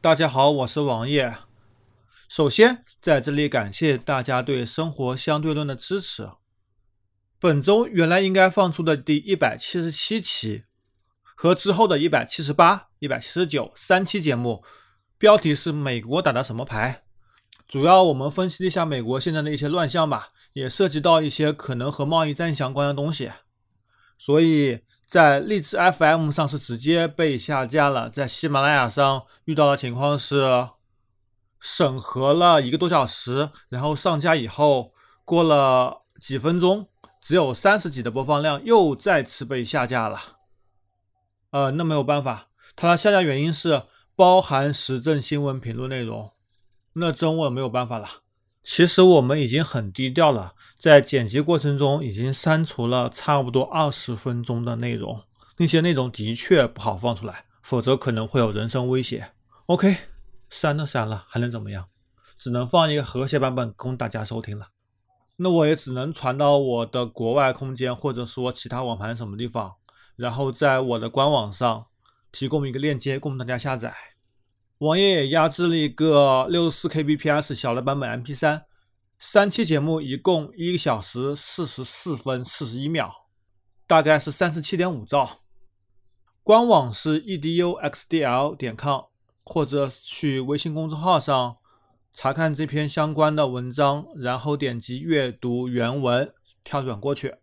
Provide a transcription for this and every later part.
大家好，我是王爷。首先，在这里感谢大家对《生活相对论》的支持。本周原来应该放出的第一百七十七期和之后的一百七十八、一百七十九三期节目，标题是“美国打的什么牌”，主要我们分析一下美国现在的一些乱象吧，也涉及到一些可能和贸易战相关的东西，所以。在荔枝 FM 上是直接被下架了，在喜马拉雅上遇到的情况是审核了一个多小时，然后上架以后过了几分钟，只有三十几的播放量，又再次被下架了。呃，那没有办法，它的下架原因是包含时政新闻评论内容，那真我没有办法了。其实我们已经很低调了，在剪辑过程中已经删除了差不多二十分钟的内容，那些内容的确不好放出来，否则可能会有人身威胁。OK，删了删了，还能怎么样？只能放一个和谐版本供大家收听了。那我也只能传到我的国外空间，或者说其他网盘什么地方，然后在我的官网上提供一个链接供大家下载。网页也压制了一个六十四 Kbps 小的版本 MP3，三期节目一共一个小时四十四分四十一秒，大概是三十七点五兆。官网是 eduxdl 点 com，或者去微信公众号上查看这篇相关的文章，然后点击阅读原文，跳转过去。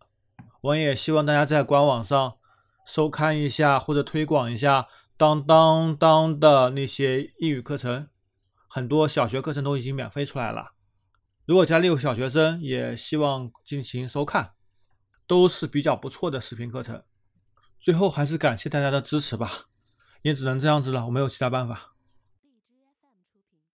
我也希望大家在官网上收看一下或者推广一下。当当当的那些英语课程，很多小学课程都已经免费出来了。如果家里有小学生，也希望进行收看，都是比较不错的视频课程。最后还是感谢大家的支持吧，也只能这样子了，我没有其他办法。